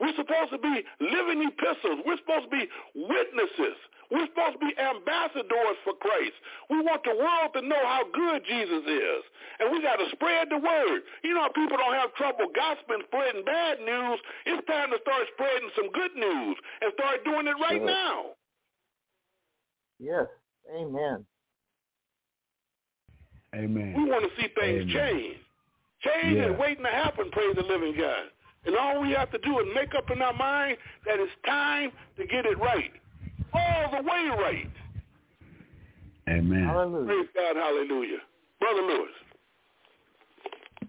We're supposed to be living epistles. We're supposed to be witnesses. We're supposed to be ambassadors for Christ. We want the world to know how good Jesus is. And we got to spread the word. You know, people don't have trouble gossiping, spreading bad news. It's time to start spreading some good news and start doing it right Sure. now. Yes. Amen. Amen. We want to see things Amen. change. Change Yeah. is waiting to happen, praise the living God. And all we have to do is make up in our mind that it's time to get it right. All the way right. Amen. Hallelujah. Praise God, hallelujah. Brother Lewis.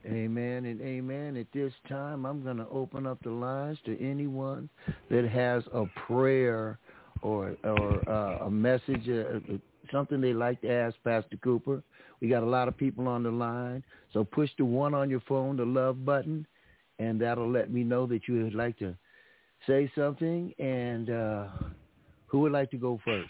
Amen and amen. At this time, I'm going to open up the lines to anyone that has a prayer or or uh, a message, uh, uh, something they like to ask Pastor Cooper. We got a lot of people on the line, so push the one on your phone, the love button, and that'll let me know that you would like to say something. And uh, who would like to go first?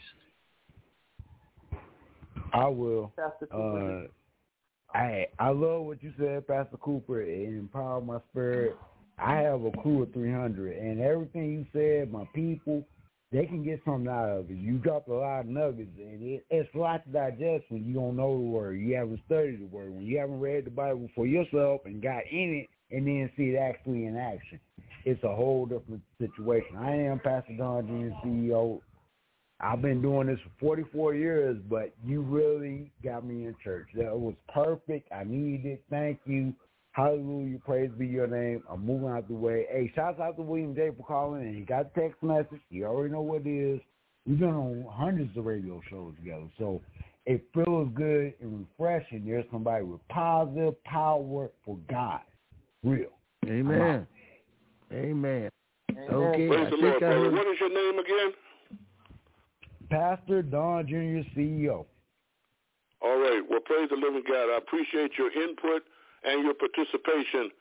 I will. Pastor Cooper. Uh, I I love what you said, Pastor Cooper. It empowered my spirit. I have a crew of 300, and everything you said, my people, they can get something out of it. You dropped a lot of nuggets, and it, it's a lot to digest when you don't know the word, you haven't studied the word, when you haven't read the Bible for yourself and got in it, and then see it actually in action. It's a whole different situation. I am Pastor Don Jr., CEO. I've been doing this for 44 years, but you really got me in church. That was perfect. I needed it. Thank you. Hallelujah. Praise be your name. I'm moving out the way. Hey, shouts out to William J for calling and he got a text message. You already know what it is. We've been on hundreds of radio shows together. So it feels good and refreshing. There's somebody with positive power for God. Real. Amen. Amen. Okay. Praise I the Lord, I brother. heard What is your name again? Pastor Don Jr., CEO. All right. Well, praise the living God. I appreciate your input and your participation,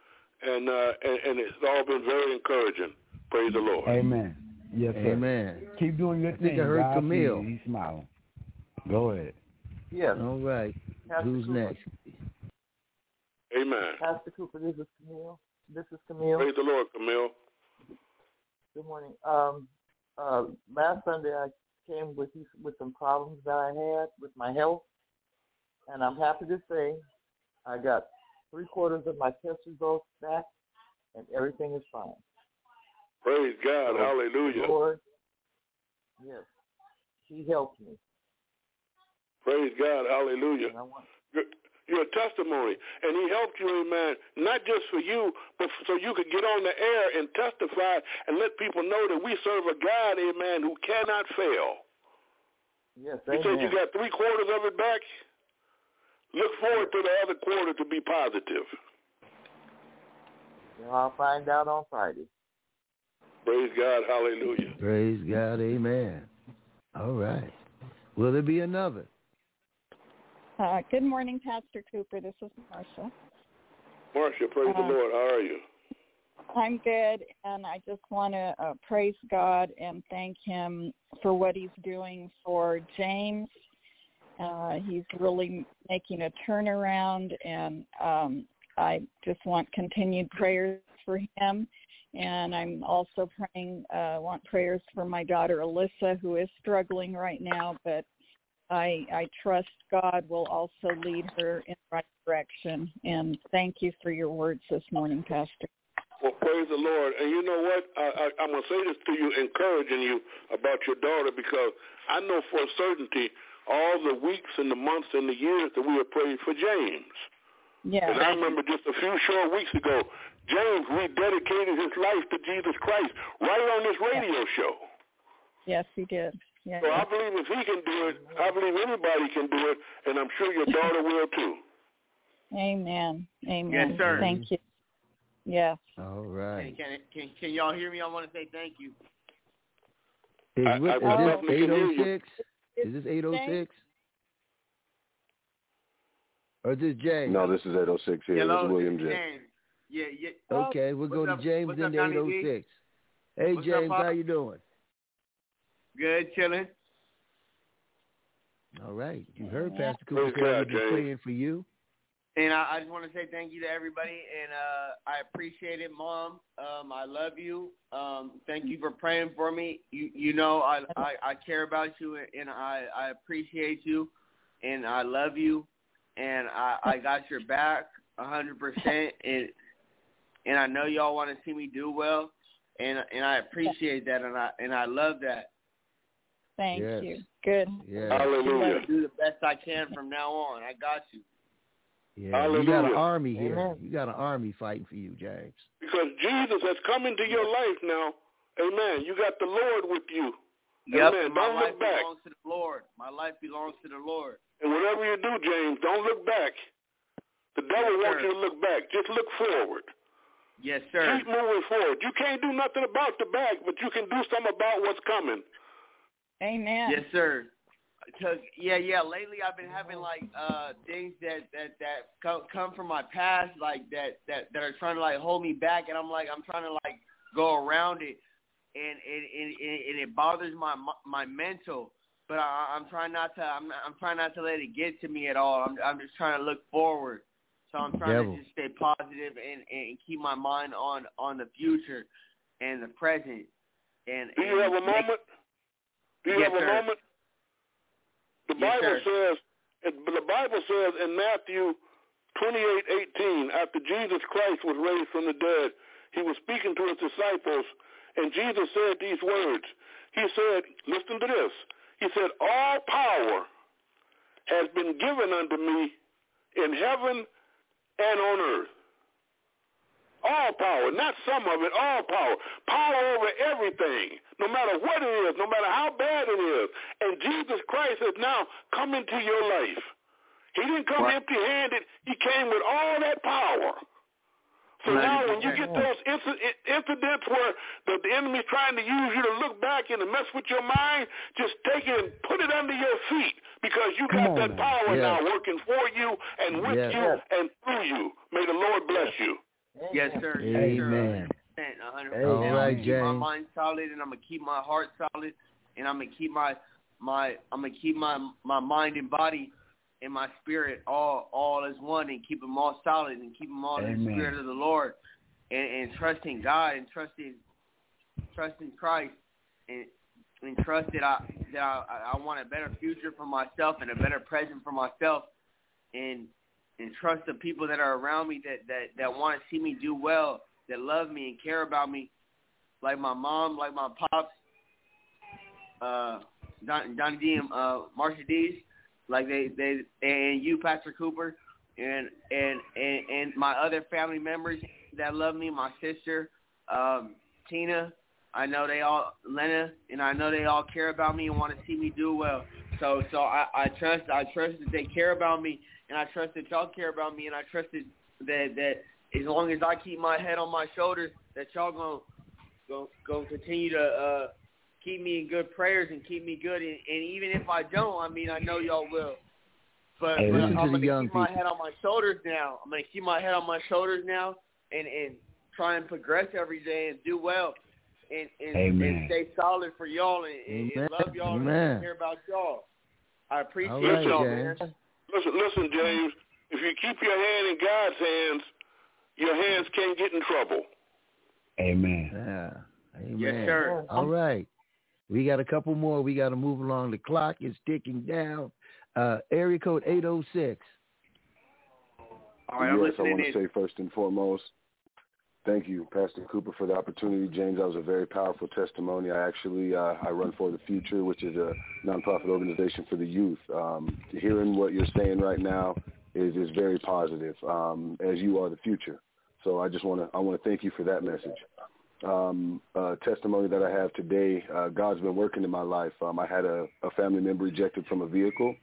and uh, and, and it's all been very encouraging. Praise the Lord. Amen. Yes, sir. Amen. Keep doing your I think thing. I heard God Camille. He's smiling. Go ahead. Yes. All right. Pastor Who's Cooper. next? Amen. Pastor Cooper, this is Camille. This is Camille. Praise the Lord, Camille. Good morning. Um, uh, last Sunday I came with with some problems that I had with my health, and I'm happy to say I got three quarters of my test results back, and everything is fine. Praise God. Hallelujah. Lord, yes, He helped me. Praise God. Hallelujah. And I want, Your, your testimony. And he helped you, amen, not just for you, but so you could get on the air and testify and let people know that we serve a God, amen, who cannot fail. yes, You said you got three quarters of it back? Look forward to the other quarter to be positive. Well, I'll find out on Friday. Praise God. Hallelujah. Praise God. Amen. All right. Will there be another? Uh, good morning, Pastor Cooper. This is Marcia. Marcia, praise the Uh, Lord. How are you? I'm good, and I just want to uh, praise God and thank Him for what He's doing for James. Uh, he's really making a turnaround, and um, I just want continued prayers for him. And I'm also praying, uh, want prayers for my daughter Alyssa, who is struggling right now, but I, I trust God will also lead her in the right direction. And thank you for your words this morning, Pastor. Well, praise the Lord. And you know what? I, I, I'm going to say this to you, encouraging you about your daughter, because I know for a certainty all the weeks and the months and the years that we have prayed for James. Yeah. And I remember just a few short weeks ago, James rededicated his life to Jesus Christ right on this radio show. Yes, he did. Yeah. So I believe if he can do it, I believe anybody can do it, and I'm sure your daughter will too. Amen. Amen. Yes, sir. Thank you. Yes. All Hey, can, can can y'all hear me? I want to say thank you. Is, I- what, I is definitely this you. 806? Is this 806? Or is this James? No, this is 806 here. Hello, this is William this is J. James. Yeah, yeah. Oh, okay, we'll What's go to James what's then up, to Donnie B? 806. Hey, What's James, Pop? how you doing? Good, chilling. All right. You heard Pastor Cooper Praise say God, we've been James. praying for you. And I, I just want to say thank you to everybody, and uh, I appreciate it, Mom. Um, I love you. Um, thank you for praying for me. You, you know, I, I, I care about you, and I, I appreciate you, and I love you, and I, I got your back a hundred percent, and and I know y'all want to see me do well, and and I appreciate that, and I and I love that. Thank Yes. you. Good. Yeah. Hallelujah. I'll do the best I can from now on. I got you. Yeah. You got an army here. Amen. You got an army fighting for you, James. Because Jesus has come into your life now. Amen. You got the Lord with you. Yep, Amen. my Don't look life back. belongs to the Lord. My life belongs to the Lord. And whatever you do, James, don't look back. The devil Yes, wants sir. you to look back. Just look forward. Yes, sir. Keep moving forward. You can't do nothing about the back, but you can do something about what's coming. Amen. Yes, sir. Cause yeah, yeah. Lately, I've been having like uh things that that that come come from my past, like that that that are trying to like hold me back, and I'm like I'm trying to like go around it, and and, and, and it bothers my my mental. but I, I'm trying not to. I'm I'm trying not to let it get to me at all. I'm I'm just trying to look forward. So I'm trying Devil. to just stay positive and and keep my mind on on the future and the present. And Do you and have a moment? Do you Yes, have a sir. moment? The Yes, Bible sir. says, the Bible says in Matthew twenty-eight eighteen, after Jesus Christ was raised from the dead, he was speaking to his disciples, and Jesus said these words. He said, listen to this. He said, all power has been given unto me in heaven and on earth. All power, not some of it, all power. Power over everything, no matter what it is, no matter how bad it is. And Jesus Christ has now come into your life. He didn't come Right. empty-handed. He came with all that power. So now when you get those incidents where the, the enemy's trying to use you to look back and to mess with your mind, just take it and put it under your feet because you got that power Yes. now working for you and with Yes. you and through you. May the Lord bless you. Yes, sir. Yes, sir. Amen. 100%, 100%. All I'm right, gonna keep my James. mind solid, and I'm gonna keep my heart solid, and I'm gonna keep my my I'm gonna keep my my mind and body and my spirit all all as one, and keep them all solid, and keep them all in the spirit of the Lord, and, and trusting God and trusting trusting Christ, and and trust that I that I, I want a better future for myself and a better present for myself, and and trust the people that are around me that that that want to see me do well, that love me and care about me, like my mom, like my pops, uh, Don Donnie D and uh, Marsha D's, like they they and you, Pastor Cooper, and and and and my other family members that love me, my sister, um, Tina. I know they all Lena, and I know they all care about me and want to see me do well. So so I, I trust I trust that they care about me, and I trust that y'all care about me, and I trust that that, that as long as I keep my head on my shoulders, that y'all gonna gonna, gonna continue to uh, keep me in good prayers and keep me good. And, and even if I don't, I mean I know y'all will. But, Hey, but listen I'm to the gonna young keep my head on my shoulders now. I'm gonna keep my head on my shoulders now, and and try and progress every day and do well. And, and, Amen. and stay solid for y'all and, and, and love y'all Amen. and care about y'all. I appreciate All right, y'all, James. man. Listen, listen, James. If you keep your hand in God's hands, your hands can't get in trouble. Amen. Yeah. Amen. Yes, sir. All right. We got a couple more. We got to move along. The clock is ticking down. Uh, area code 806. All right, I'm yes, I want to say first and foremost, thank you, Pastor Cooper, for the opportunity. James, that was a very powerful testimony. I actually uh, I run for the future, which is a nonprofit organization for the youth. Um, hearing what you're saying right now is is very positive, um, as you are the future. So I just want to I want to thank you for that message. Um, uh, testimony that I have today, uh, God's been working in my life. Um, I had a, a family member ejected from a vehicle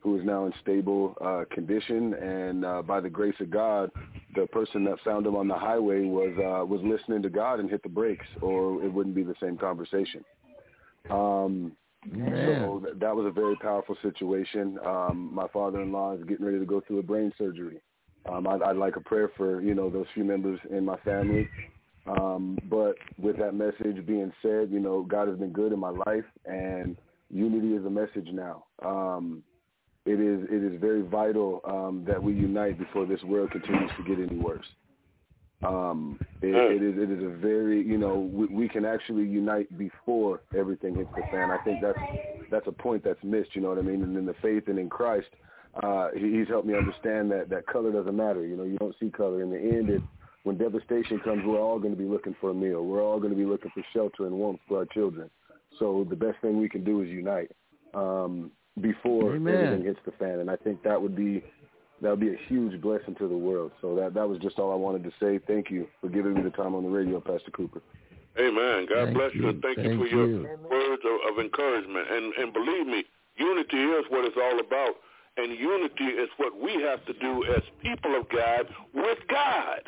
who is now in stable uh, condition, and uh, by the grace of God, the person that found him on the highway was uh, was listening to God and hit the brakes, or it wouldn't be the same conversation. Um, so th- that was a very powerful situation. Um, my father-in-law is getting ready to go through a brain surgery. Um, I'd, I'd like a prayer for you know those few members in my family. Um, but with that message being said, you know God has been good in my life, and unity is a message now. Um, it is it is very vital um, that we unite before this world continues to get any worse. Um, it, it is it is a very you know we, we can actually unite before everything hits the fan. I think that's that's a point that's missed. You know what I mean? And in the faith and in Christ, uh, he, he's helped me understand that that color doesn't matter. You know, you don't see color. In the end, it, when devastation comes, we're all going to be looking for a meal. We're all going to be looking for shelter and warmth for our children. So the best thing we can do is unite um, before Amen. everything hits the fan. And I think that would be that would be a huge blessing to the world. So that that was just all I wanted to say. Thank you for giving me the time on the radio, Pastor Cooper. Amen. God Thank bless you. you. and Thank, you Thank for your you. words of, of encouragement. And and believe me, unity is what it's all about. And unity is what we have to do as people of God with God.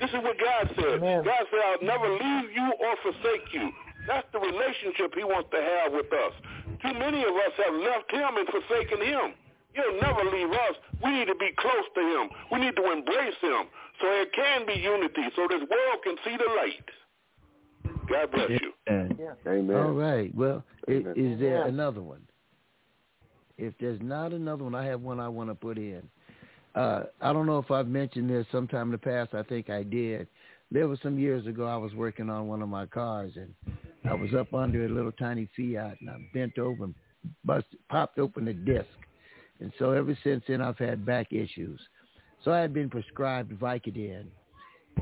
This is what God said. God said, I'll never leave you or forsake you. That's the relationship he wants to have with us. Too many of us have left him and forsaken him. He'll never leave us. We need to be close to him. We need to embrace him so there can be unity, so this world can see the light. God bless you. Amen. Amen. All right. Well, i- Amen. is there Amen. another one? If there's not another one, I have one I want to put in. Uh, I don't know if I've mentioned this sometime in the past. I think I did. There was some years ago I was working on one of my cars and I was up under a little tiny Fiat and I bent over and busted, popped open the disc. And so ever since then I've had back issues. So I had been prescribed Vicodin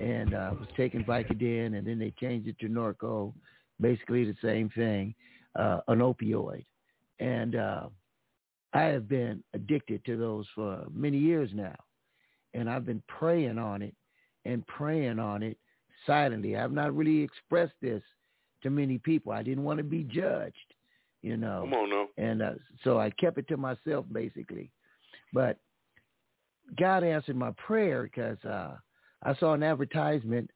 and uh, was taking Vicodin and then they changed it to Norco, basically the same thing, uh, an opioid. And uh, I have been addicted to those for many years now. And I've been praying on it and praying on it silently. I've not really expressed this to many people. I didn't want to be judged, you know. Come on now. And uh, so I kept it to myself basically. But God answered my prayer because uh, I saw an advertisement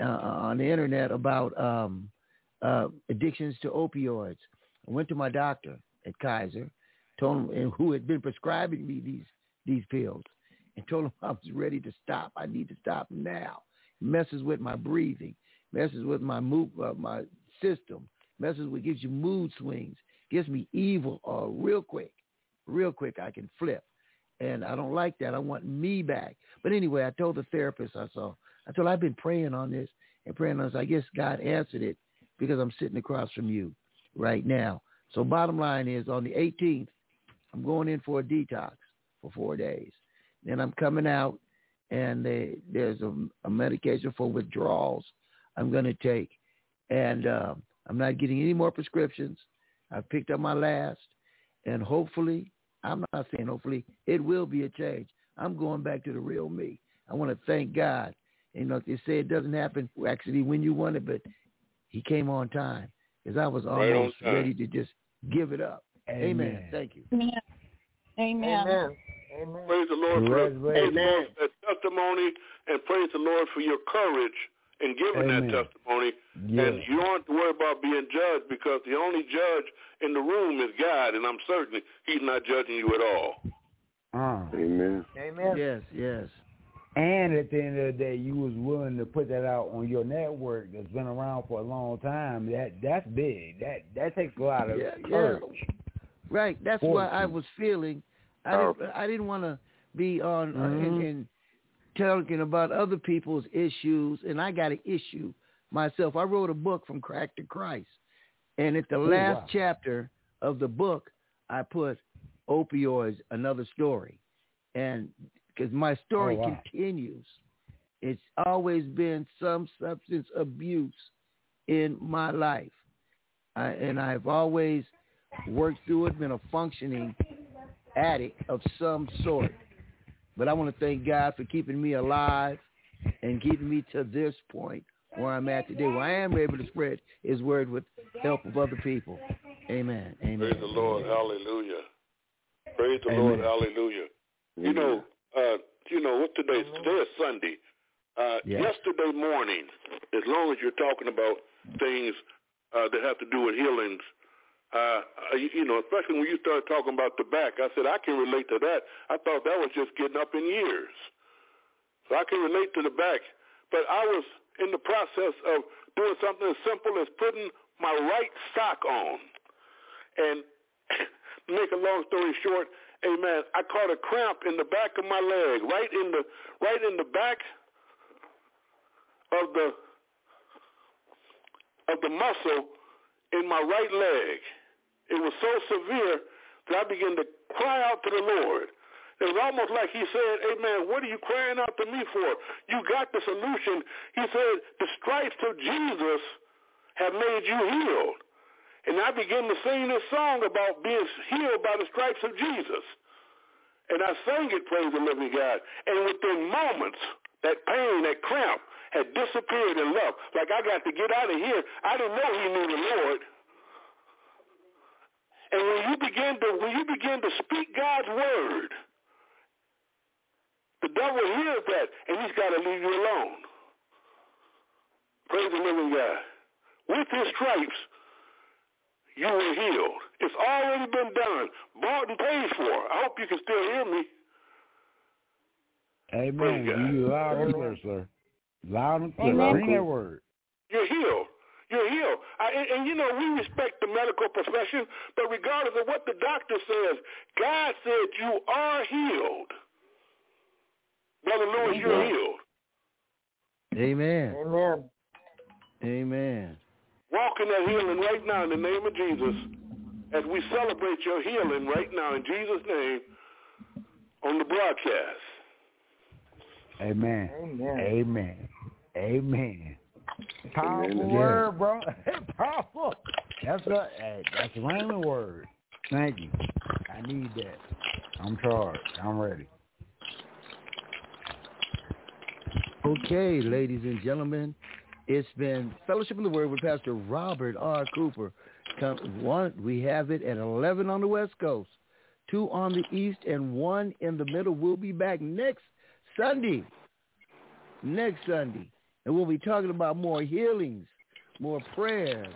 uh, on the internet about um, uh, addictions to opioids. I went to my doctor at Kaiser, told him and who had been prescribing me these these pills, and told him [laughs] I was ready to stop. I need to stop now. It messes with my breathing, messes with my move, uh, my system, messes with gives you mood swings, gives me evil uh, real quick, real quick. I can flip, and I don't like that. I want me back. But anyway, I told the therapist I saw. I told I've been praying on this and praying on this. I guess God answered it because I'm sitting across from you right now. So bottom line is on the 18th, I'm going in for a detox for four days. Then I'm coming out and they, there's a, a medication for withdrawals I'm going to take. And um, I'm not getting any more prescriptions. I've picked up my last. And hopefully, I'm not saying hopefully, it will be a change. I'm going back to the real me. I want to thank God. You know, they say it doesn't happen actually when you want it, but he came on time because I was Right almost ready to just give it up. Amen. Amen. Thank you. Amen. Amen. Amen. Amen. Praise the Lord for praise Lord for that testimony, and praise the Lord for your courage in giving Amen. that testimony. Yeah. And you don't have to worry about being judged because the only judge in the room is God, and I'm certain He's not judging you at all. Uh, Amen. Amen. Yes, yes. and at the end of the day, you was willing to put that out on your network that's been around for a long time. That that's big. That that takes a lot of Yeah, yeah. Right. That's what I was feeling. I didn't, I didn't want to be on uh, and, Mhm. and talking about other people's issues, and I got an issue myself. I wrote a book from crack to Christ, and at the Oh, last wow. chapter of the book, I put opioids, another story, and because my story Oh, wow. continues, it's always been some substance abuse in my life, I, and I've always worked through it, been a functioning addict of some sort. But I want to thank God for keeping me alive and keeping me to this point where I'm at today, where I am able to spread His word with help of other people. Amen. Amen. Praise the Lord. Hallelujah. Praise the Amen. Lord. Hallelujah. You know, uh, you know what today is? Today is Sunday. Uh, Yes. Yesterday morning, as long as you're talking about things uh, that have to do with healings, uh, uh, you, you know, especially when you started talking about the back, I said I can relate to that. I thought that was just getting up in years, so I can relate to the back. But I was in the process of doing something as simple as putting my right sock on, and [coughs] make a long story short, Amen. I caught a cramp in the back of my leg, right in the right in the back of the of the muscle in my right leg. It was so severe that I began to cry out to the Lord. It was almost like he said, hey, Amen, what are you crying out to me for? You got the solution. He said, the stripes of Jesus have made you healed. And I began to sing this song about being healed by the stripes of Jesus. And I sang it, praise the living God. And within moments, that pain, that cramp had disappeared and left. Like I got to get out of here. I didn't know he knew the Lord. And when you begin to when you begin to speak God's word, the devil hears that and he's got to leave you alone. Praise the living God. With his stripes, you were healed. It's already been done, bought and paid for. I hope you can still hear me. Amen. You loud and clear, sir. Loud and clear. Amen. Bring that word. You're healed. You're and, and you know, we respect the medical profession, but regardless of what the doctor says, God said you are healed. Brother Lewis, you're healed. Amen. Amen. Amen. Walk in that healing right now in the name of Jesus as we celebrate your healing right now in Jesus' name on the broadcast. Amen. Amen. Amen. Amen. Powerful Amen. word, bro. [laughs] Powerful. That's a hey, that's a rhyming word. Thank you. I need that. I'm charged. I'm ready. Okay, ladies and gentlemen, it's been Fellowship in the Word with Pastor Robert R. Cooper. Come, one, we have it at 11 on the West Coast, two on the East, and one in the middle. We'll be back next Sunday. Next Sunday. And we'll be talking about more healings, more prayers,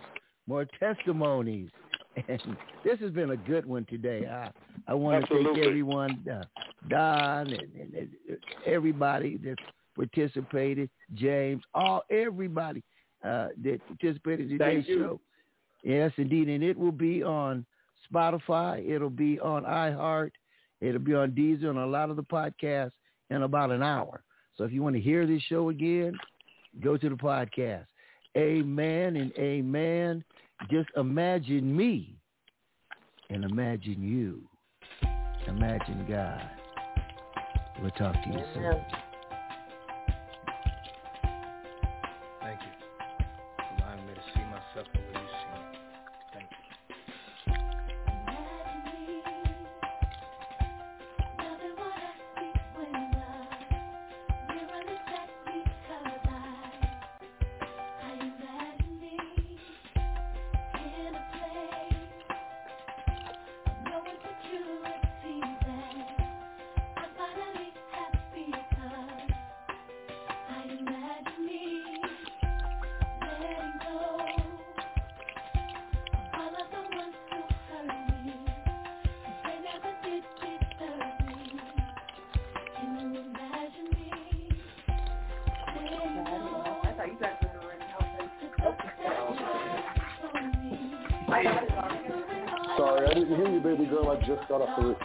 more testimonies. [laughs] And this has been a good one today. I, I want to thank everyone, uh, Don and, and, and everybody that participated, James, all everybody uh, that participated in today's Thank you. show. Yes, indeed, and it will be on Spotify. It'll be on iHeart. It'll be on Deezer and a lot of the podcasts in about an hour. So if you want to hear this show again, go to the podcast. Amen and amen. Just imagine me and imagine you. Imagine God. We'll talk to you soon. I didn't hear you, baby girl. I just got off the roof.